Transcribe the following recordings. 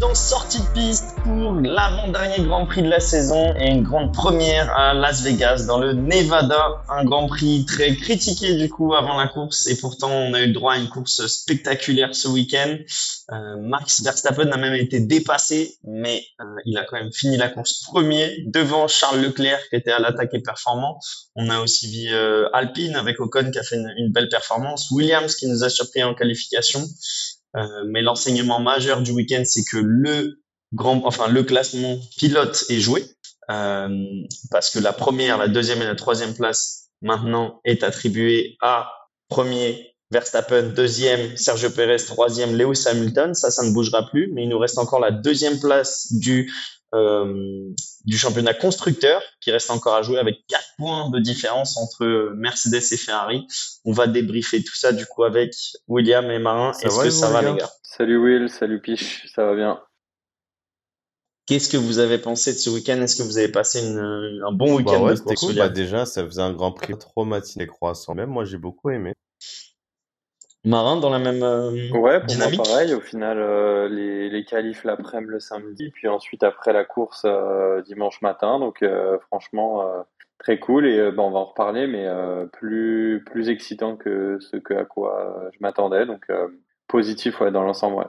Dans Sortie de piste pour l'avant-dernier Grand Prix de la saison et une grande première à Las Vegas dans le Nevada. Un Grand Prix très critiqué du coup avant la course et pourtant on a eu droit à une course spectaculaire ce week-end. Euh, Max Verstappen a même été dépassé mais euh, il a quand même fini la course premier devant Charles Leclerc qui était à l'attaque et performant. On a aussi vu euh, Alpine avec Ocon qui a fait une belle performance. Williams qui nous a surpris en qualification. Euh, mais l'enseignement majeur du week-end, c'est que le grand, enfin le classement pilote est joué euh, parce que la première, la deuxième et la troisième place maintenant est attribuée à premier Verstappen, deuxième Sergio Perez, troisième Lewis Hamilton. Ça, ça ne bougera plus, mais il nous reste encore la deuxième place du du championnat constructeur qui reste encore à jouer avec quatre points de différence entre Mercedes et Ferrari. On va débriefer tout ça du coup avec William et Marin. Est-ce que ça va les gars? Salut Will, salut Piche, ça va bien? Qu'est-ce que vous avez pensé de ce week-end? Est-ce que vous avez passé une, un bon week-end bah ouais, de course cool. bah déjà, ça faisait un grand prix trop matinée croissant. Même moi, j'ai beaucoup aimé. Marin dans la même euh, Ouais, pour dynamique moi pareil. Au final, euh, les, les qualifs l'après-midi le samedi, puis ensuite après la course euh, dimanche matin. Donc euh, franchement, très cool. Et bah, on va en reparler, mais plus plus excitant que ce que à quoi je m'attendais. Donc positif ouais, dans l'ensemble. Ouais.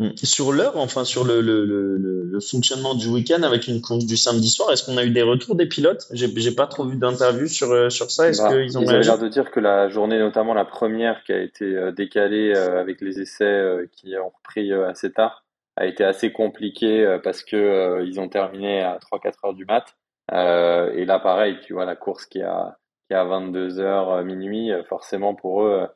Hmm. Sur l'heure, enfin sur le, le, le, le- le fonctionnement du week-end avec une course du samedi soir, est-ce qu'on a eu des retours des pilotes? J'ai pas trop vu d'interviews sur euh, sur ça. Est-ce Bah, qu'ils ont ils avaient réagi l'air de dire que la journée, notamment la première, qui a été euh, décalée euh, avec les essais qui ont repris assez tard, a été assez compliquée parce que ils ont terminé à 3-4 heures du mat. Et là, pareil, tu vois, la course qui a qui a 22 heures minuit, forcément pour eux,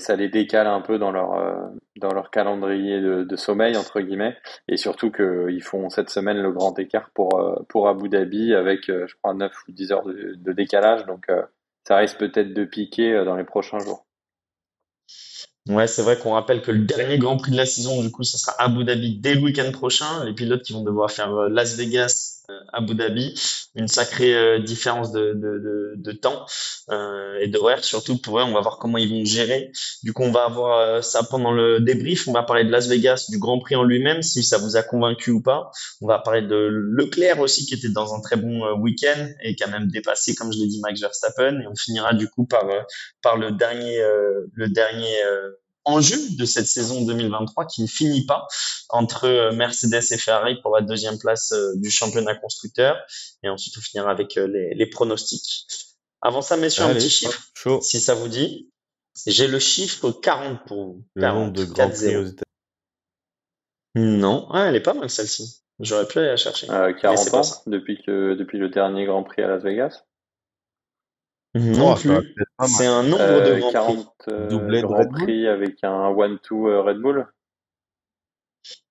ça les décale un peu dans leur euh, dans leur calendrier de, sommeil entre guillemets. Et surtout qu'ils font cette semaine le grand écart pour euh, pour Abu Dhabi avec, euh, je crois, 9 ou 10 heures de, décalage. Donc euh, ça risque peut-être de piquer euh, dans les prochains jours. Ouais, c'est vrai qu'on rappelle que le dernier Grand Prix de la saison, du coup, ça sera Abu Dhabi dès le week-end prochain. Les pilotes qui vont devoir faire euh, Las Vegas, euh, Abu Dhabi, une sacrée euh, différence de, de, de, de temps euh, et d'horaire surtout pour eux. On va voir comment ils vont gérer. Du coup, on va avoir euh, ça pendant le débrief. On va parler de Las Vegas, du Grand Prix en lui-même, si ça vous a convaincu ou pas. On va parler de Leclerc aussi, qui était dans un très bon week-end et qui a même dépassé, comme je l'ai dit, Max Verstappen. Et on finira du coup par par le dernier le dernier enjeu de cette saison 2023 qui ne finit pas entre euh, Mercedes et Ferrari pour la deuxième place euh, du championnat constructeur. Et ensuite, on finira avec euh, les, les pronostics. Avant ça, messieurs, un petit chiffre, chaud. si ça vous dit. J'ai le chiffre 40 pour vous. Le nombre 40, de grands 4-0. prix aux États-Unis. Non, ah, elle est pas mal celle-ci. J'aurais pu aller la chercher. Euh, Mais 40 c'est pas ans ça. depuis que depuis le dernier Grand Prix à Las Vegas. Non Oh. C'est un nombre Euh, de grands prix. 40 euh, Doublé de Red Bull avec un one-two euh, Red Bull.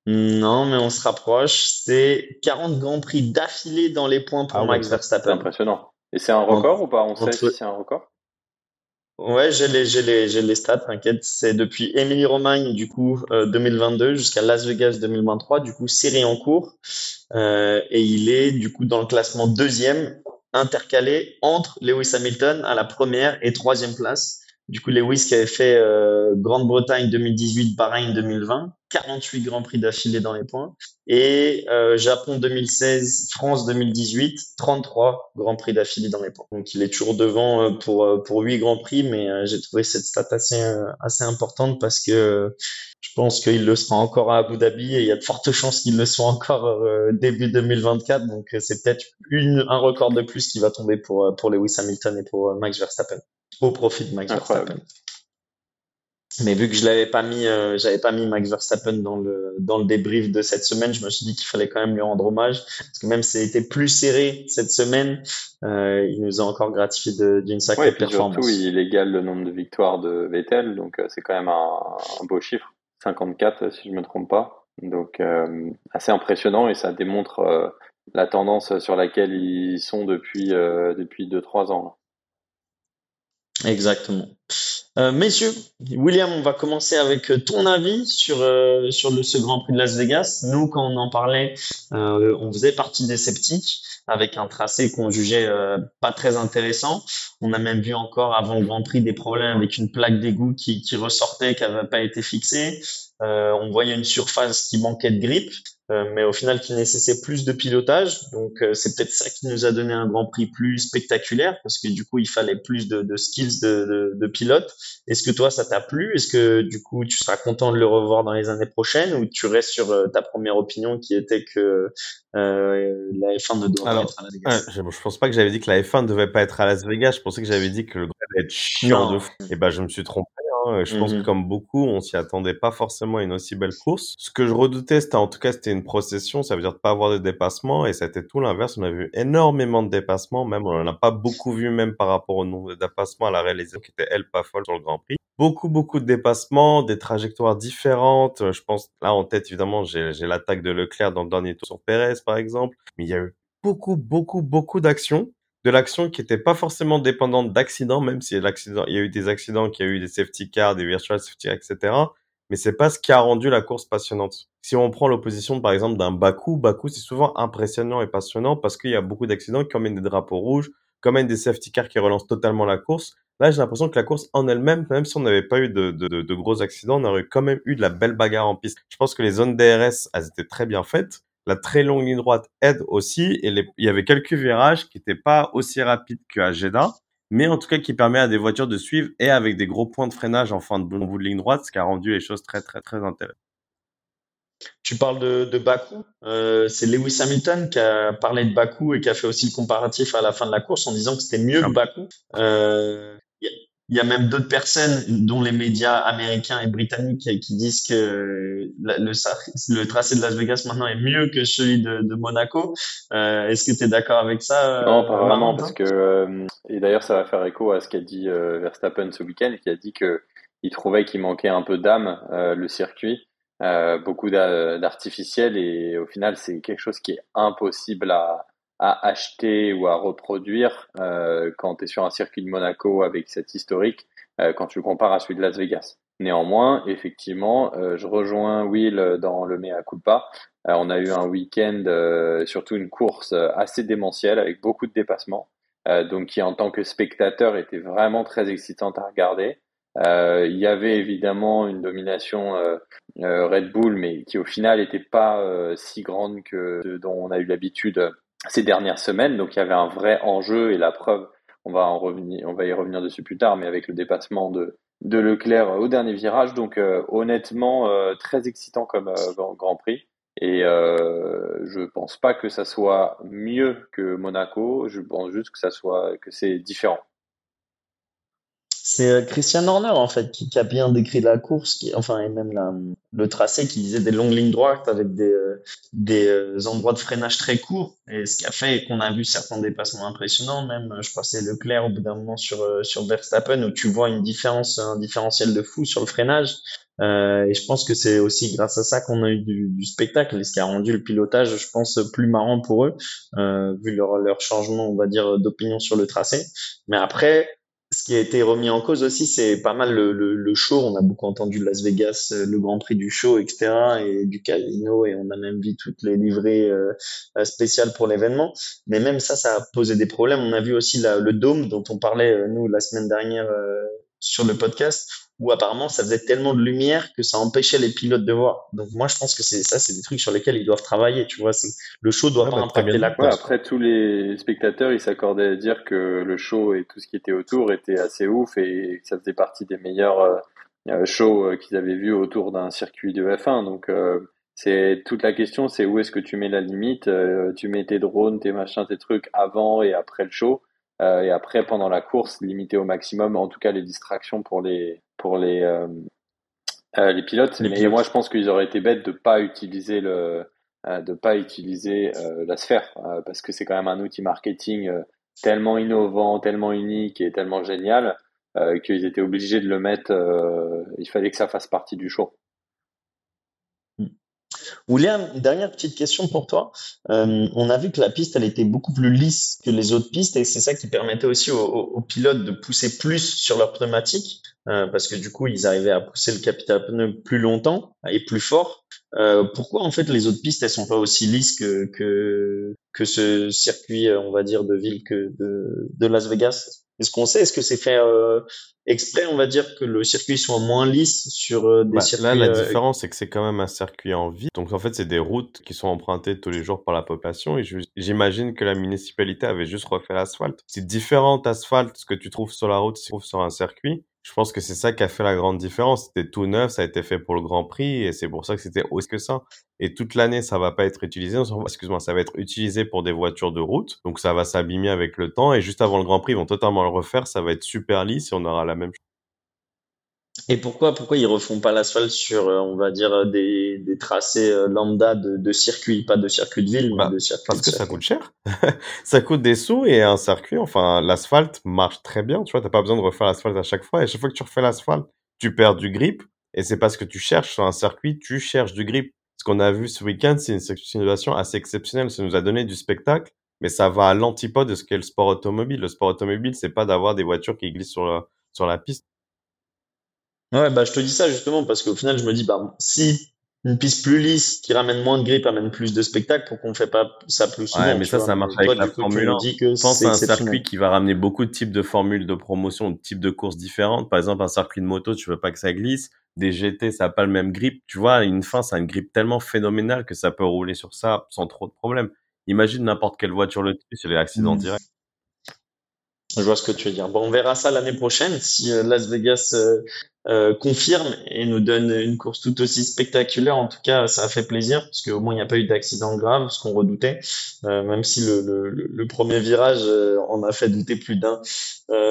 Non, mais on se rapproche. C'est 40 grands prix d'affilée dans les points pour Ah Max C'est Verstappen. impressionnant. Et c'est un record ou pas? On sait si c'est un record? Ouais, j'ai les, stats, t'inquiète. C'est depuis Émilie Romagne, du coup, euh, 2022 jusqu'à Las Vegas 2023, du coup, série en cours. Euh, et il est, du coup, dans le classement deuxième, intercalé entre Lewis Hamilton à la première et troisième place. Du coup, Lewis qui avait fait euh, Grande-Bretagne 2018, Bahreïn 2020, 48 grands prix d'affilée dans les points. Et euh, Japon 2016, France 2018, 33 grands prix d'affilée dans les points. Donc il est toujours devant euh, pour euh, pour 8 grands prix, mais euh, j'ai trouvé cette stat assez euh, assez importante parce que je pense qu'il le sera encore à Abu Dhabi et il y a de fortes chances qu'il le soit encore début 2024. Donc c'est peut-être un record de plus qui va tomber pour pour Lewis Hamilton et pour Max Verstappen au profit de Max Incroyable. Verstappen. Mais vu que je l'avais pas mis, euh, j'avais pas mis Max Verstappen dans le dans le débrief de cette semaine, je me suis dit qu'il fallait quand même lui rendre hommage parce que même si été plus serré cette semaine, euh, il nous a encore gratifié d'une Ouais, sacrée et puis performance. surtout, il égale le nombre de victoires de Vettel, donc euh, c'est quand même un, un beau chiffre. 54, si je me trompe pas. Donc, assez impressionnant et ça démontre la tendance sur laquelle ils sont depuis depuis 2-3 ans. là. Exactement. Euh, messieurs, William, on va commencer avec ton avis sur euh, sur le, ce Grand Prix de Las Vegas. Nous, quand on en parlait, euh, on faisait partie des sceptiques avec un tracé qu'on jugeait euh, pas très intéressant. On a même vu encore avant le Grand Prix des problèmes avec une plaque d'égout qui, qui ressortait, qui n'avait pas été fixée. Euh, on voyait une surface qui manquait de grippe, euh, mais au final qui nécessitait plus de pilotage. Donc euh, c'est peut-être ça qui nous a donné un Grand Prix plus spectaculaire, parce que du coup il fallait plus de, de skills de, de, de pilote. Est-ce que toi ça t'a plu? Est-ce que du coup tu seras content de le revoir dans les années prochaines, ou tu restes sur ta première opinion qui était que la F1 ne doit pas être à Las Vegas? je, je pense pas que j'avais dit que la F1 ne devait pas être à Las Vegas. Je pensais que j'avais dit que le Grand Prix allait être chiant de fou. Et ben je me suis trompé. Hein. Je pense que Mhm. comme beaucoup, on s'y attendait pas forcément à une aussi belle course. Ce que je redoutais, c'était en tout cas, c'était une procession. Ça veut dire de pas avoir de dépassement. Et ça a été tout l'inverse. On a vu énormément de dépassements. Même, on en a pas beaucoup vu, même par rapport au nombre de dépassements à la réalisation qui était, elle, pas folle sur le Grand Prix. Beaucoup, beaucoup de dépassements, des trajectoires différentes. Je pense, là, en tête, évidemment, j'ai j'ai l'attaque de Leclerc dans le dernier tour sur Perez, par exemple. Mais il y a eu beaucoup, beaucoup, beaucoup d'actions de l'action qui était pas forcément dépendante d'accidents, même si l'accident, il y a eu des accidents, qu'il y a eu des safety cars, des virtual safety cars, etc. Mais c'est pas ce qui a rendu la course passionnante. Si on prend l'opposition, par exemple, d'un Bakou, Bakou, c'est souvent impressionnant et passionnant parce qu'il y a beaucoup d'accidents qui emmènent des drapeaux rouges, qui emmènent des safety cars qui relancent totalement la course. Là, j'ai l'impression que la course en elle-même, même si on n'avait pas eu de, de, de gros accidents, on aurait quand même eu de la belle bagarre en piste. Je pense que les zones DRS, elles étaient très bien faites. La très longue ligne droite aide aussi. Et les- il y avait quelques virages qui n'étaient pas aussi rapides qu'à Jeddah, mais en tout cas qui permet à des voitures de suivre et avec des gros points de freinage en fin de bout de ligne droite, ce qui a rendu les choses très très très intéressantes. Tu parles de, de Bakou. Euh, c'est Lewis Hamilton qui a parlé de Bakou et qui a fait aussi le comparatif à la fin de la course en disant que c'était mieux que Bakou. Euh, Il y, a- même d'autres personnes, dont les médias américains et britanniques, qui disent que la- le, tracé de Las Vegas maintenant est mieux que celui de, de Monaco. Euh, Est-ce que tu es d'accord avec ça Non, euh, pas vraiment, parce que euh, et d'ailleurs ça va faire écho à ce qu'a dit euh, Verstappen ce week-end, qui a dit que il trouvait qu'il manquait un peu d'âme le circuit, beaucoup d'a- d'artificiel et au final c'est quelque chose qui est impossible à à acheter ou à reproduire euh, quand tu es sur un circuit de Monaco avec cet historique, euh, quand tu le compares à celui de Las Vegas. Néanmoins, effectivement, euh, je rejoins Will dans le mea culpa. Euh, on a eu un week-end, euh, surtout une course euh, assez démentielle avec beaucoup de dépassements, donc qui en tant que spectateur était vraiment très excitante à regarder. Il y avait évidemment une domination Red Bull, mais qui au final n'était pas si grande que ce dont on a eu l'habitude ces dernières semaines. Donc il y avait un vrai enjeu et la preuve, on va en revenir, on va y revenir dessus plus tard, mais avec le dépassement de de Leclerc au dernier virage. Donc euh, honnêtement, euh, très excitant comme euh, Grand, Prix. Et euh, je pense pas que ça soit mieux que Monaco. Je pense juste que ça soit que c'est différent. C'est euh, Christian Horner en fait qui, qui a bien décrit la course, qui, enfin et même la, le tracé, qui disait des longues lignes droites avec des, euh, des euh, endroits de freinage très courts, et ce qui a fait qu'on a vu certains dépassements impressionnants. Même, je passais Leclerc au bout d'un moment sur sur Verstappen où tu vois une différence, un différentiel de fou sur le freinage. Euh, et je pense que c'est aussi grâce à ça qu'on a eu du, du spectacle, et ce qui a rendu le pilotage, je pense, plus marrant pour eux, euh, vu leur leur changement, on va dire, d'opinion sur le tracé. Mais après ce qui a été remis en cause aussi, c'est pas mal le, le, show. On a beaucoup entendu Las Vegas, le Grand Prix du show, etc., et du casino, et on a même vu toutes les livrées euh, spéciales pour l'événement. Mais même ça, ça a posé des problèmes. On a vu aussi le dôme dont on parlait euh, nous la semaine dernière euh, sur le podcast, où apparemment ça faisait tellement de lumière que ça empêchait les pilotes de voir. Donc moi, je pense que c'est ça, c'est des trucs sur lesquels ils doivent travailler. Tu vois, le show doit Ah, pas bah, impacter la course. Ouais, après, tous les spectateurs, ils s'accordaient à dire que le show et tout ce qui était autour était assez ouf et que ça faisait partie des meilleurs euh, shows euh, qu'ils avaient vus autour d'un circuit de F1. Donc, euh, c'est toute la question, c'est où est-ce que tu mets la limite Euh, Tu mets tes drones, tes machins, tes trucs avant et après le show. Euh, et après, pendant la course, limiter au maximum, en tout cas, les distractions pour les pour les euh, euh, les pilotes. Les Mais pilotes. moi, je pense qu'ils auraient été bêtes de pas utiliser le de pas utiliser la sphère parce que c'est quand même un outil marketing tellement innovant, tellement unique et tellement génial qu'ils étaient obligés de le mettre. il fallait que ça fasse partie du show. William, une dernière petite question pour toi. Euh, on a vu que la piste, elle était beaucoup plus lisse que les autres pistes et c'est ça qui permettait aussi aux, pilotes de pousser plus sur leur pneumatique euh, parce que du coup, ils arrivaient à pousser le capital pneu plus longtemps et plus fort. Euh, pourquoi en fait les autres pistes, elles sont pas aussi lisses que que que ce circuit, on va dire, de ville que de de Las Vegas? Est-ce qu'on sait Est-ce que c'est fait euh, exprès, on va dire, que le circuit soit moins lisse sur euh, des Bah, circuits là, la euh, différence, c'est que c'est quand même un circuit en ville. Donc, en fait, c'est des routes qui sont empruntées tous les jours par la population. Et j'imagine que la municipalité avait juste refait l'asphalte. C'est différent d'asphalte, ce que tu trouves sur la route, ce que tu trouves sur un circuit. Je pense que c'est ça qui a fait la grande différence. C'était tout neuf, ça a été fait pour le Grand Prix et c'est pour ça que c'était aussi que ça. Et toute l'année, ça va pas être utilisé. Excuse-moi, ça va être utilisé pour des voitures de route. Donc, ça va s'abîmer avec le temps. Et juste avant le Grand Prix, ils vont totalement le refaire. Ça va être super lisse et on aura la même Et pourquoi, pourquoi ils refont pas l'asphalte sur, euh, on va dire, euh, des, des tracés euh, lambda de, de circuit, pas de circuit de ville, mais Bah, de circuit Parce de que ça coûte cher. ça coûte des sous et un circuit, enfin, l'asphalte marche très bien, tu vois, t'as pas besoin de refaire l'asphalte à chaque fois. Et chaque fois que tu refais l'asphalte, tu perds du grip. Et c'est parce que tu cherches sur un circuit, tu cherches du grip. Ce qu'on a vu ce week-end, c'est une situation assez exceptionnelle. Ça nous a donné du spectacle, mais ça va à l'antipode de ce qu'est le sport automobile. Le sport automobile, c'est pas d'avoir des voitures qui glissent sur la, sur la piste. Ouais, bah, je te dis ça justement parce qu'au final, je me dis, bah, si une piste plus lisse qui ramène moins de grip amène plus de spectacle, pour qu'on fait pas ça plus souvent, Ouais, mais ça, vois. ça marche toi, avec la coup, Formule me 1. dis que pense c'est à un circuit qui va ramener beaucoup de types de formules de promotion, de types de courses différentes. Par exemple, un circuit de moto, tu veux pas que ça glisse. Des GT, ça a pas le même grip. Tu vois, une fin, ça a une grip tellement phénoménale que ça peut rouler sur ça sans trop de problèmes. Imagine n'importe quelle voiture le tue sur les accidents Mm. Je vois ce que tu veux dire. Bon, on verra ça l'année prochaine si euh, Las Vegas euh, euh, confirme et nous donne une course tout aussi spectaculaire. En tout cas, ça a fait plaisir parce qu'au moins il n'y a pas eu d'accident grave, ce qu'on redoutait, même si le, premier virage euh, en a fait douter plus d'un.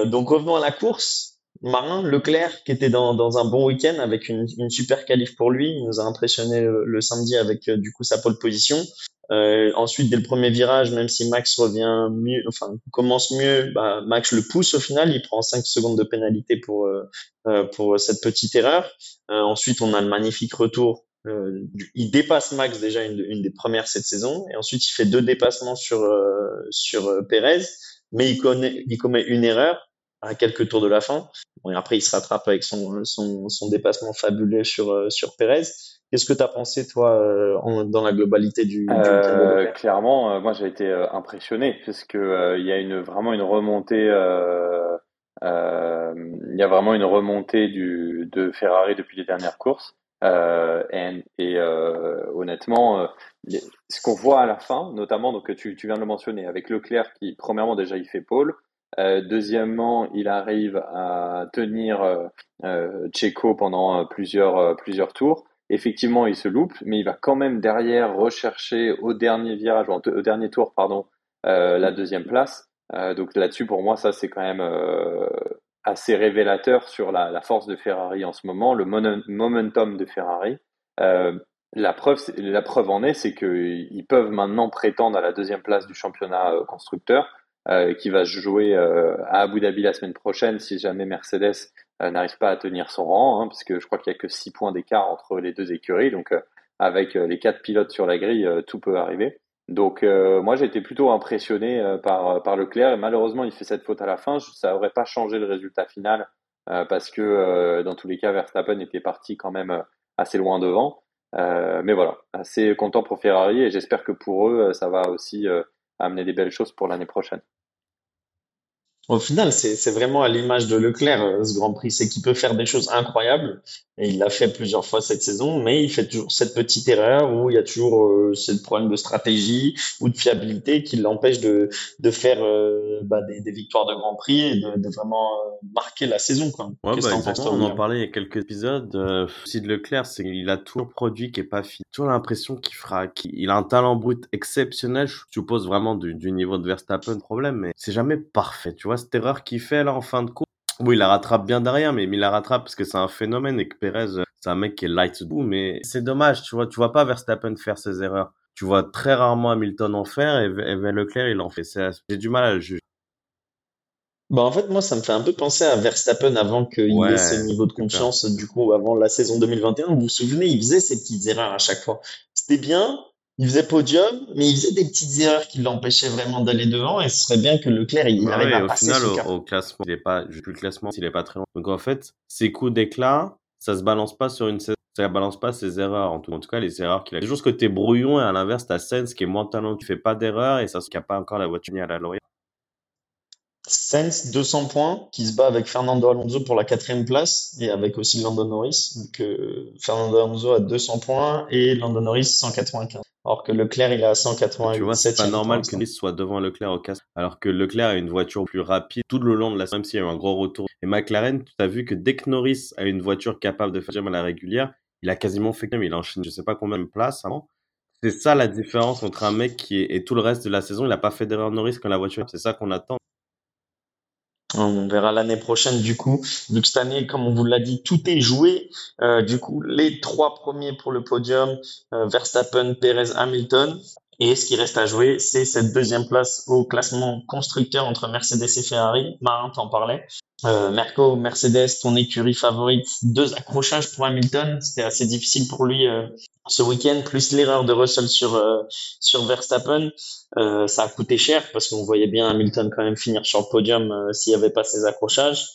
Donc revenons à la course. Marin, Leclerc, qui était dans, dans un bon week-end avec une, une super qualif pour lui, il nous a impressionné le, samedi avec euh, du coup sa pole position. Euh, ensuite, dès le premier virage, même si Max revient mieux, enfin commence mieux, bah, Max le pousse au final. Il prend 5 secondes de pénalité pour euh, euh, pour cette petite erreur. Euh, ensuite, on a le magnifique retour. Il dépasse Max déjà une, une des premières cette saison, et ensuite il fait deux dépassements sur sur Perez, mais il connaît il commet une erreur à quelques tours de la fin. Bon, et après, il se rattrape avec son son, son dépassement fabuleux sur euh, sur Perez. Qu'est-ce que tu as pensé, toi, euh, en- dans la globalité du, du Euh, clairement, euh, moi j'ai été euh, impressionné parce que euh, il y a une vraiment une remontée, euh, euh, il y a vraiment une remontée du de Ferrari depuis les dernières courses. Euh, et et, euh, honnêtement, euh, les- ce qu'on voit à la fin, notamment donc tu tu viens de le mentionner avec Leclerc qui premièrement déjà il fait pole, euh, deuxièmement il arrive à tenir euh, euh, Checo pendant euh, plusieurs plusieurs tours. Effectivement, il se loupe, mais il va quand même derrière rechercher au dernier virage, ou au dernier tour, pardon, la deuxième place. Donc là-dessus, pour moi, ça c'est quand même assez révélateur sur la, la force de Ferrari en ce moment, le momentum de Ferrari. Euh, la preuve, la preuve en est, c'est qu'ils peuvent maintenant prétendre à la deuxième place du championnat constructeur, euh, qui va jouer euh, à Abu Dhabi la semaine prochaine si jamais Mercedes euh, n'arrive pas à tenir son rang, hein, parce que je crois qu'il y a que six points d'écart entre les deux écuries. Donc, euh, avec euh, les quatre pilotes sur la grille, euh, tout peut arriver. Donc, moi, j'ai été plutôt impressionné par par Leclerc. Et malheureusement, il fait cette faute à la fin. Ça aurait pas changé le résultat final parce que dans tous les cas, Verstappen était parti quand même assez loin devant. Mais voilà, assez content pour Ferrari et j'espère que pour eux, ça va aussi amener des belles choses pour l'année prochaine. Au final, c'est vraiment à l'image de Leclerc, euh, ce Grand Prix. C'est qu'il peut faire des choses incroyables, et il l'a fait plusieurs fois cette saison, mais il fait toujours cette petite erreur où il y a toujours euh, ce problème de stratégie ou de fiabilité qui l'empêche de, de faire euh, bah, des, des victoires de Grand Prix et de, de vraiment marquer la saison. Quoi. Ouais, bah, exactement. On en parlait il y a quelques épisodes. Euh, aussi de Leclerc, c'est qu'il a toujours produit qui est pas fini. Toujours l'impression qu'il fera, qu'il il a un talent brut exceptionnel. Je suppose vraiment du, du niveau de Verstappen, problème, mais c'est jamais parfait. Tu vois, cette erreur qu'il fait là en fin de course. Oui, il la rattrape bien derrière, mais, il la rattrape parce que c'est un phénomène et que Perez, euh, c'est un mec qui est light mais c'est dommage, tu vois, tu vois pas Verstappen faire ses erreurs. Tu vois très rarement Hamilton en faire et, et Leclerc, il en fait. C'est- J'ai du mal à le juger. Bah en fait, moi, ça me fait un peu penser à Verstappen avant qu'il ait ce niveau de confiance, du coup, avant la saison 2021. Vous vous souvenez, il faisait ces petites erreurs à chaque fois. C'était bien, il faisait podium, mais il faisait des petites erreurs qui l'empêchaient vraiment d'aller devant, et ce serait bien que Leclerc, il Bah arrive ouais, à au passer final, ce au, classement, il est pas, je plus le classement, il est pas très loin. Donc en fait, ses coups d'éclat, ça se balance pas sur une saison, ça balance pas ses erreurs. En tout, en tout cas, les erreurs qu'il a. C'est juste que t'es brouillon et à l'inverse, t'as Sens qui est moins talentueux, qui fait pas d'erreurs et ça se cap pas encore la voiture à la L'Oréal. Sainz 200 points qui se bat avec Fernando Alonso pour la quatrième place et avec aussi Lando Norris. Donc euh, Fernando Alonso a 200 points et Lando Norris 195. Alors que Leclerc il est à 187. Tu vois, c'est pas normal que Nice soit devant Leclerc au casque. Alors que Leclerc a une voiture plus rapide tout le long de la même s'il y a eu un gros retour. Et McLaren, tu as vu que dès que Norris a une voiture capable de faire à la régulière, il a quasiment fait comme il enchaîne je sais pas combien de places avant. C'est ça la différence entre un mec qui est, et tout le reste de la saison, il a pas fait d'erreur Norris quand la voiture. C'est ça qu'on attend. On verra l'année prochaine du coup. Vu que cette année, comme on vous l'a dit, tout est joué. Euh, du coup, les trois premiers pour le podium, euh, Verstappen, Perez, Hamilton. Et ce qui reste à jouer, c'est cette deuxième place au classement constructeur entre Mercedes et Ferrari. Marin t'en parlait. Euh, Merco, Mercedes, ton écurie favorite, deux accrochages pour Hamilton. C'était assez difficile pour lui euh, ce week-end, plus l'erreur de Russell sur euh, sur Verstappen. Euh, ça a coûté cher parce qu'on voyait bien Hamilton quand même finir sur le podium s'il n'y avait pas ces accrochages.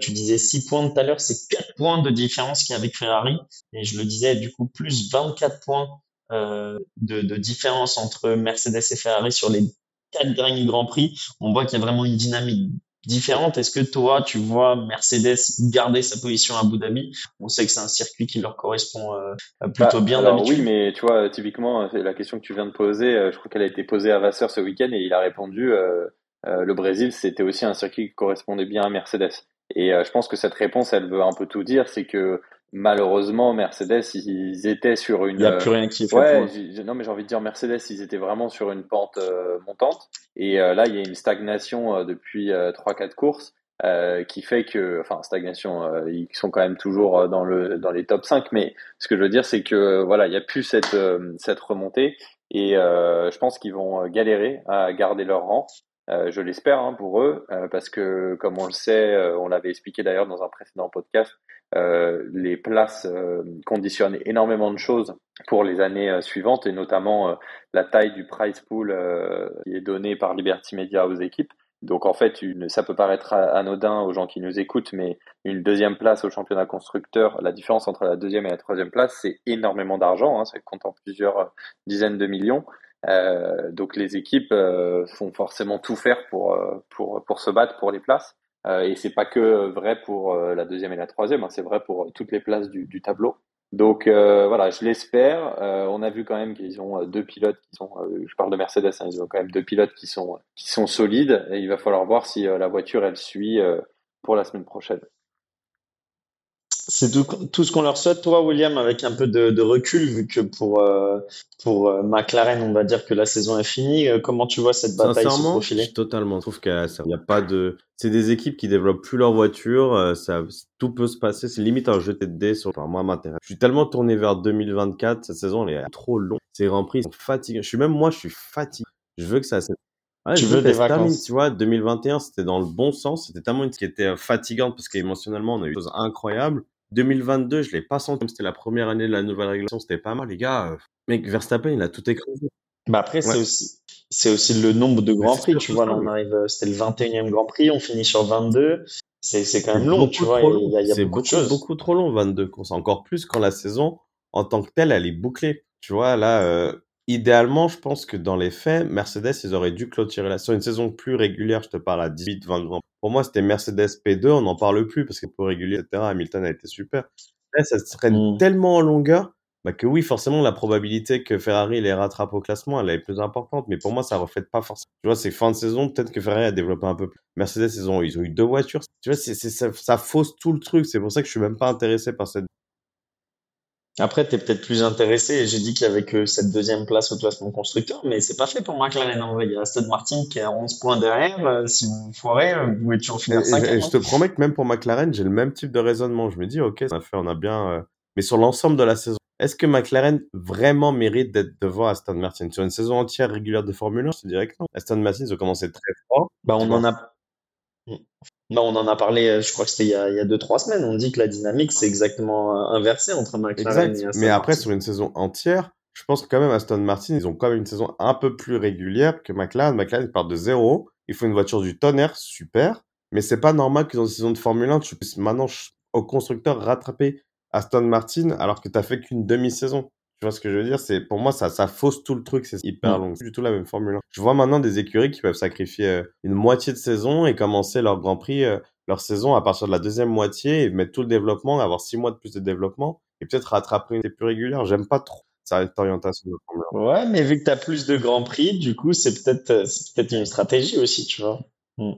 tu disais 6 points tout à l'heure, c'est 4 points de différence qu'il y a avec Ferrari. Et je le disais, du coup, plus 24 points de, de différence entre Mercedes et Ferrari sur les quatre derniers Grands Prix. On voit qu'il y a vraiment une dynamique différente. Est-ce que toi, tu vois Mercedes garder sa position à Abu Dhabi? On sait que c'est un circuit qui leur correspond euh, plutôt bah, bien alors, Oui, mais tu vois, typiquement, la question que tu viens de poser, euh, je crois qu'elle a été posée à Vasseur ce week-end et il a répondu euh, le Brésil, c'était aussi un circuit qui correspondait bien à Mercedes. Et je pense que cette réponse, elle veut un peu tout dire, c'est que malheureusement, Mercedes, ils étaient sur une. Il n'y a plus rien qui fait. Ouais, non, mais j'ai envie de dire Mercedes, ils étaient vraiment sur une pente euh, montante. Et euh, là, il y a une stagnation euh, depuis trois, quatre courses qui fait que, enfin, stagnation, ils sont quand même toujours dans le dans les top 5. Mais ce que je veux dire, c'est que voilà, il n'y a plus cette cette remontée. Et je pense qu'ils vont galérer à garder leur rang. je l'espère hein, pour eux, parce que comme on le sait, on l'avait expliqué d'ailleurs dans un précédent podcast, euh, les places euh, conditionnent énormément de choses pour les années euh, suivantes et notamment la taille du price pool qui est donné par Liberty Media aux équipes. Donc en fait, ça peut paraître anodin aux gens qui nous écoutent, mais une deuxième place au championnat constructeur, la différence entre la deuxième et la troisième place, c'est énormément d'argent, hein, ça compte en plusieurs dizaines de millions. Donc les équipes font forcément tout faire pour, pour, pour se battre pour les places. Euh, et c'est pas que vrai pour euh, la deuxième et la troisième, hein, c'est vrai pour toutes les places du, tableau. Donc euh, voilà, je l'espère. on a vu quand même qu'ils ont deux pilotes qui sont, je parle de Mercedes, hein, ils ont quand même deux pilotes qui sont qui sont solides. Et il va falloir voir si la voiture elle suit pour la semaine prochaine. C'est tout, ce qu'on leur souhaite, toi, William, avec un peu de, recul, vu que pour, euh, pour euh, McLaren, on va dire que la saison est finie. Euh, comment tu vois cette bataille se profiler Totalement. Je trouve qu'il n'y a pas de. C'est des équipes qui développent plus leur voiture. Ça, tout peut se passer. C'est limite un jeter de dés sur. Enfin, moi, m'intéresse. Je suis tellement tourné vers 2024. Cette saison, elle est trop longue. Ces grands prix sont fatigants. Je suis même moi, je suis fatigué. Je veux que ça. Ouais, tu veux des vacances. tu vois, 2021, c'était dans le bon sens. C'était tellement une qui était fatigante parce qu'émotionnellement, on a eu des choses incroyables. 2022, je l'ai pas senti comme c'était la première année de la nouvelle régulation, c'était pas mal, les gars. Euh, mec, Verstappen, il a tout écrasé. Bah après, c'est aussi, c'est aussi le nombre de grands prix, tu vois. Là, on arrive, euh, c'était le 21e grand prix, on finit sur 22. C'est, c'est quand même long, tu vois. Il y a, il y a beaucoup, beaucoup, de choses. beaucoup trop long, 22 courses. Encore plus quand la saison, en tant que telle, elle est bouclée. Tu vois, là, euh, idéalement, je pense que dans les faits, Mercedes, ils auraient dû clôturer la sur une saison plus régulière. Je te parle à 18, 20 grands pour moi, c'était Mercedes P2, on n'en parle plus parce que pour régulier, etc., Hamilton a été super. Là, ça se traîne mm. tellement en longueur bah que oui, forcément, la probabilité que Ferrari les rattrape au classement, elle est plus importante. Mais pour moi, ça reflète pas forcément. Tu vois, c'est fin de saison, peut-être que Ferrari a développé un peu plus. Mercedes, ils ont, ils ont eu deux voitures. Tu vois, ça, ça fausse tout le truc. C'est pour ça que je suis même pas intéressé par cette après, tu es peut-être plus intéressé. J'ai dit qu'il y avait que cette deuxième place au classement constructeur, mais c'est pas fait pour McLaren en vrai. Il y a Aston Martin qui est à 11 points derrière. Euh, si vous foirez, vous pouvez toujours finir 5 et, je te promets que même pour McLaren, j'ai le même type de raisonnement. Je me dis, ok, ça fait, on a bien. Euh, mais sur l'ensemble de la saison, est-ce que McLaren vraiment mérite d'être devant Aston Martin? Sur une saison entière régulière de Formule 1 Je te dirais que non. Aston Martin, ils ont commencé très fort. Bah, on en a non, on en a parlé, euh, je crois que c'était il y a, il y a deux, trois semaines. On dit que la dynamique, c'est exactement euh, inversé entre McLaren et Aston Mais après, sur une saison entière, je pense que quand même Aston Martin, ils ont quand même une saison un peu plus régulière que McLaren. McLaren, ils partent de zéro. Il faut une voiture du tonnerre, super. Mais c'est pas normal que dans une saison de Formule 1, tu puisses maintenant, au constructeur, rattraper Aston Martin alors que tu t'as fait qu'une demi-saison. Tu vois ce que je veux dire? C'est pour moi ça ça fausse tout le truc, c'est hyper long. C'est du tout la même formule. Je vois maintenant des écuries qui peuvent sacrifier euh, une moitié de saison et commencer leur Grand Prix, euh, leur saison à partir de la deuxième moitié et mettre tout le développement, avoir six mois de plus de développement et peut-être rattraper une plus régulière. J'aime pas trop cette orientation de Formule Ouais, mais vu que tu as plus de grands prix, du coup, c'est peut-être c'est peut-être une stratégie aussi, tu vois. Mm.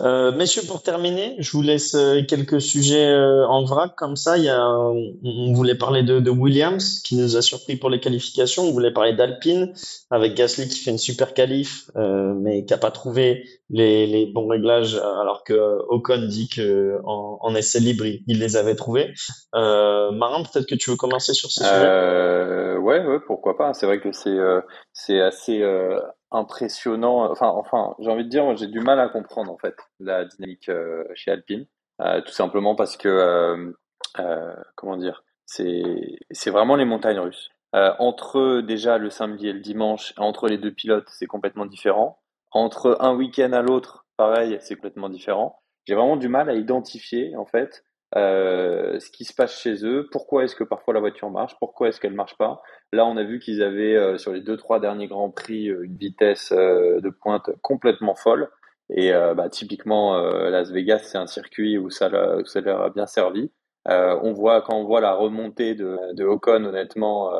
Euh, messieurs, pour terminer, je vous laisse euh, quelques sujets euh, en vrac comme ça. Il y a, on, voulait parler de, Williams qui nous a surpris pour les qualifications. On voulait parler d'Alpine avec Gasly qui fait une super qualif, mais qui a pas trouvé les, bons réglages alors que Ocon dit que en, en essai libre il, les avait trouvés. Marin, peut-être que tu veux commencer sur ce sujet? Ouais, pourquoi pas. C'est vrai que c'est assez impressionnant. Enfin, enfin, j'ai envie de dire, j'ai du mal à comprendre en fait la dynamique euh, chez Alpine, Euh, tout simplement parce que euh, comment dire, c'est vraiment les montagnes russes. Entre déjà le samedi et le dimanche, entre les deux pilotes, c'est complètement différent. Entre un week-end à l'autre, pareil, c'est complètement différent. J'ai vraiment du mal à identifier en fait euh, ce qui se passe chez eux, pourquoi est-ce que parfois la voiture marche, pourquoi est-ce qu'elle marche pas? Là, on a vu qu'ils avaient euh, sur les deux trois derniers grands prix euh, une vitesse de pointe complètement folle. Et bah, typiquement, Las Vegas, c'est un circuit où ça, leur- a bien servi. On voit quand on voit la remontée de, de Ocon, honnêtement,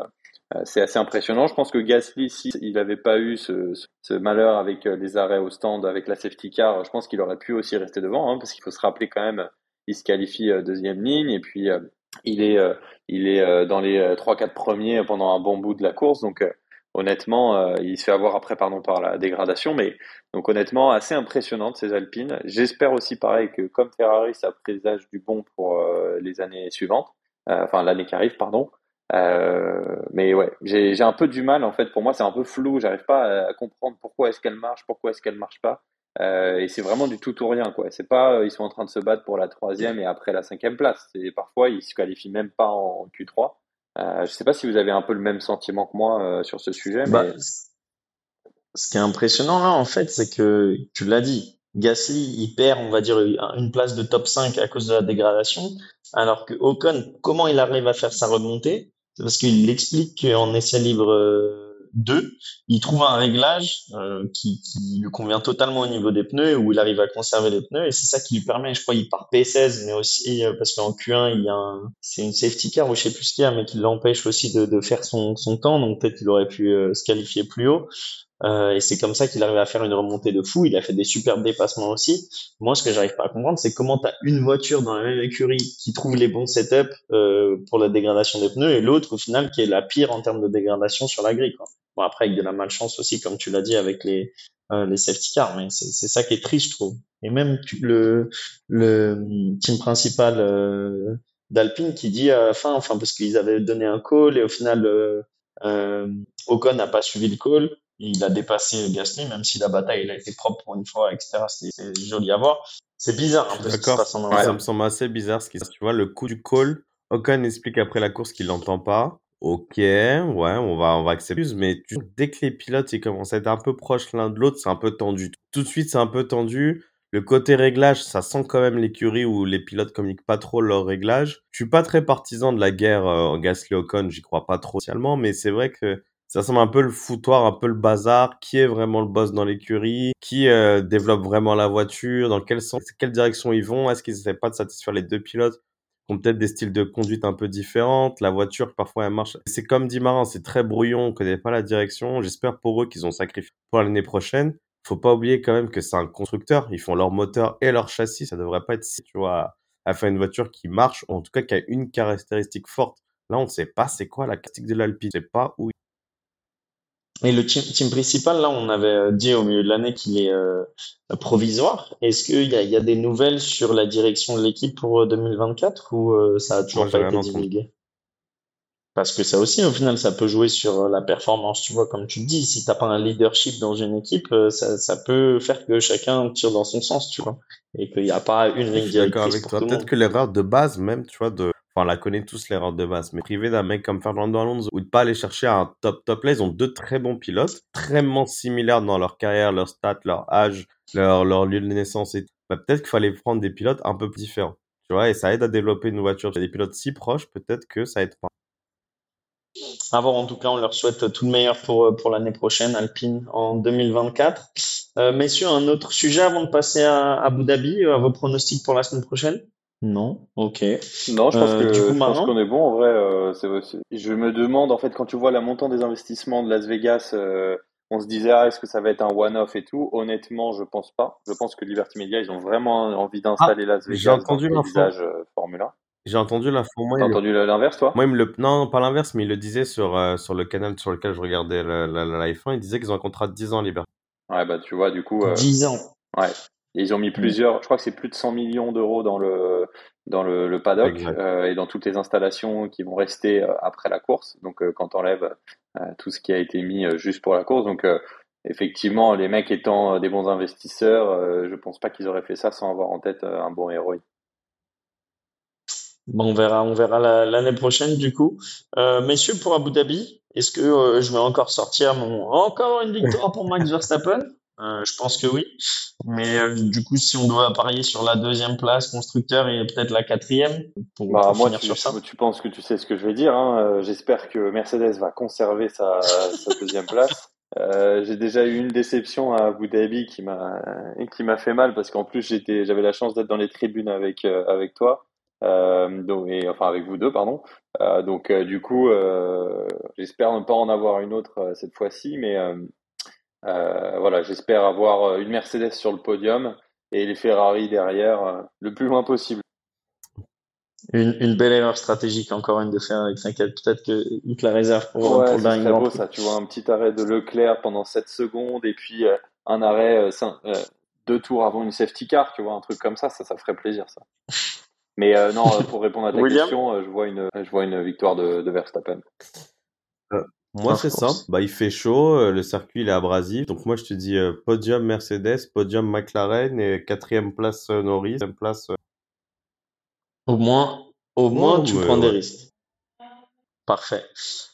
c'est assez impressionnant. Je pense que Gasly, s'il n'avait pas eu ce, malheur avec les arrêts au stand, avec la safety car, je pense qu'il aurait pu aussi rester devant, hein, parce qu'il faut se rappeler quand même, il se qualifie euh, deuxième ligne et puis euh, il est, euh, il est dans les trois quatre premiers pendant un bon bout de la course. Donc honnêtement, il se fait avoir après pardon par la dégradation, mais donc honnêtement assez impressionnante ces Alpines. J'espère aussi pareil que comme Ferrari, ça présage du bon pour les années suivantes, enfin l'année qui arrive pardon. Mais ouais, j'ai un peu du mal en fait. Pour moi, c'est un peu flou. J'arrive pas à comprendre pourquoi est-ce qu'elle marche, pourquoi est-ce qu'elle marche pas. Euh, et c'est vraiment du tout ou rien quoi. C'est pas euh, ils sont en train de se battre pour la troisième et après la cinquième place. C'est parfois ils se qualifient même pas en Q3. Euh, je sais pas si vous avez un peu le même sentiment que moi euh, sur ce sujet, Bah, mais ce qui est impressionnant là, en fait, c'est que tu l'as dit, Gasly, il perd, on va dire, une place de top 5 à cause de la dégradation, alors que Ocon, comment il arrive à faire sa remontée? C'est parce qu'il explique qu'en essai libre 2, il trouve un réglage euh, qui, qui lui convient totalement au niveau des pneus, où il arrive à conserver les pneus, et c'est ça qui lui permet, je crois, il part P16, mais aussi euh, parce qu'en Q1, il y a un, c'est une safety car, ou je sais plus ce qu'il y a, mais qui l'empêche aussi de, de faire son, son temps, donc peut-être qu'il aurait pu euh, se qualifier plus haut. Euh, et c'est comme ça qu'il arrive à faire une remontée de fou. Il a fait des superbes dépassements aussi. Moi, ce que j'arrive pas à comprendre, c'est comment tu as une voiture dans la même écurie qui trouve les bons setups euh, pour la dégradation des pneus et l'autre, au final, qui est la pire en termes de dégradation sur la grille. Quoi. Bon, après, avec de la malchance aussi, comme tu l'as dit, avec les, euh, les safety cars. Mais c'est ça qui est triste, je trouve. Et même le, le team principal euh, d'Alpine qui dit la fin, enfin, parce qu'ils avaient donné un call et au final, euh, euh, Ocon n'a pas suivi le call. Il a dépassé Gasly, même si la bataille elle a été propre pour une fois, etc. C'est joli à voir. C'est bizarre un peu ce qui se D'accord, en ça me semble assez bizarre ce qui se passe. Tu vois, le coup du call, Ocon explique après la course qu'il l'entend pas. Ok, ouais, on va, on va accepter. Mais tu- dès que les pilotes ils commencent à être un peu proches l'un de l'autre, c'est un peu tendu. Tout de suite, c'est un peu tendu. Le côté réglage, ça sent quand même l'écurie où les pilotes communiquent pas trop leur réglage. Je suis pas très partisan de la guerre euh, Gasly-Ocon, j'y crois pas trop spécialement, mais c'est vrai que ça semble un peu le foutoir, un peu le bazar. Qui est vraiment le boss dans l'écurie? Qui euh, développe vraiment la voiture? Dans quel sens? Quelle direction ils vont? Est-ce qu'ils essaient pas de satisfaire les deux pilotes? Qui ont peut-être des styles de conduite un peu différentes La voiture, parfois, elle marche. C'est comme dit Marin, c'est très brouillon, on connaît pas la direction. J'espère pour eux qu'ils ont sacrifié pour l'année prochaine. Faut pas oublier quand même que c'est un constructeur. Ils font leur moteur et leur châssis. Ça devrait pas être si, tu vois, à faire une voiture qui marche, ou en tout cas qui a une caractéristique forte. Là, on ne sait pas c'est quoi la caractéristique de l'Alpine. On sait pas où Et le team, team principal, là, on avait euh, dit au milieu de l'année qu'il est euh, provisoire. Est-ce qu'il y a, il y a des nouvelles sur la direction de l'équipe pour euh, 2024 ou euh, ça a toujours Moi, pas été divulgué? Parce que ça aussi, au final, ça peut jouer sur euh, la performance. Tu vois, comme tu le dis, si t'as pas un leadership dans une équipe, euh, ça, ça peut faire que chacun tire dans son sens, tu vois, et qu'il n'y a pas une ligne suis d'accord directrice avec pour toi. tout le Peut-être que l'erreur de base, même, tu vois, de. Enfin, on la connaît tous, l'erreur de base. Mais privé d'un mec comme Fernando Alonso, ou de pas aller chercher un top top là, ils ont deux très bons pilotes, extrêmement similaires dans leur carrière, leur stats, leur âge, leur, leur lieu de naissance et. Bah, peut-être qu'il fallait prendre des pilotes un peu différents. Tu vois, et ça aide à développer une voiture. Des pilotes si proches, peut-être que ça aide pas. À en tout cas, on leur souhaite tout le meilleur pour, pour l'année prochaine, Alpine, en 2024. Euh, messieurs, un autre sujet avant de passer à Abu Dhabi, à vos pronostics pour la semaine prochaine? Non Ok. Non, je pense euh, que je pense qu'on est bon. En vrai, euh, Je me demande, en fait, quand tu vois la montant des investissements de Las Vegas, euh, on se disait, ah, est-ce que ça va être un one-off et tout? Honnêtement, je pense pas. Je pense que Liberty Media, ils ont vraiment envie d'installer ah, Las Vegas dans le paysage Formule 1. J'ai entendu l'info. T'as entendu l'inverse, toi? Moi, il me le... Non, pas l'inverse, mais il le disait sur, euh, sur le canal sur lequel je regardais la, la, Live 1. Il disait qu'ils ont un contrat de 10 ans libre. Ouais, bah tu vois, du coup. Euh... 10 ans. Ouais. Ils ont mis plusieurs, je crois que c'est plus de 100 millions d'euros dans le, dans le, le paddock euh, et dans toutes les installations qui vont rester euh, après la course. Donc, euh, quand on enlève tout ce qui a été mis juste pour la course. Donc, effectivement, les mecs étant des bons investisseurs, je pense pas qu'ils auraient fait ça sans avoir en tête un bon héros. Bon, on verra, on verra l'année prochaine du coup. Messieurs, pour Abu Dhabi, est-ce que je vais encore sortir mon encore une victoire pour Max Verstappen? Euh, Je pense que oui. Mais euh, du coup, si on doit parier sur la deuxième place constructeur et peut-être la quatrième, pour, bah, moi, tu, sur ça. Tu penses que tu sais ce que je vais dire. Hein. J'espère que Mercedes va conserver sa, sa deuxième place. Euh, j'ai déjà eu une déception à Abu Dhabi qui m'a qui m'a fait mal parce qu'en plus j'étais j'avais la chance d'être dans les tribunes avec avec toi euh, donc, et, enfin avec vous deux, pardon. Euh, donc euh, du coup, j'espère ne pas en avoir une autre cette fois-ci, mais voilà, j'espère avoir une Mercedes sur le podium et les Ferrari derrière le plus loin possible. Une, une, belle erreur stratégique, encore une de faire avec T'inquiète, peut-être que te la réserve pour, ouais, pour le beau ça, tu vois, un petit arrêt de Leclerc pendant 7 secondes et puis un arrêt deux tours avant une safety car, tu vois, un truc comme ça, ça, ça ferait plaisir, ça. Mais euh, non, euh, pour répondre à ta question, euh, je vois une, je vois une victoire de, de Verstappen. Moi, c'est ça. Bah, il fait chaud, le circuit il est abrasif. Donc moi, je te dis podium Mercedes, podium McLaren et quatrième place Norris, place. Au moins, au moins, tu prends des risques. Parfait.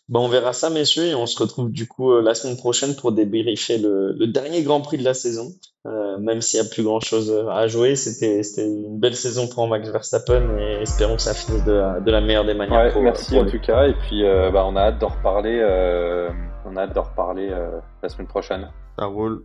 Bon, on verra ça, messieurs, et on se retrouve du coup la semaine prochaine pour débriefer le, le dernier Grand Prix de la saison. Euh, même s'il n'y a plus grand chose à jouer, c'était une belle saison pour Max Verstappen et espérons que ça finisse de la, de la meilleure des manières. Ouais, merci en tout cas, et puis euh, bah, on a hâte d'en reparler, euh, on a hâte d'en reparler la semaine prochaine. Ça roule.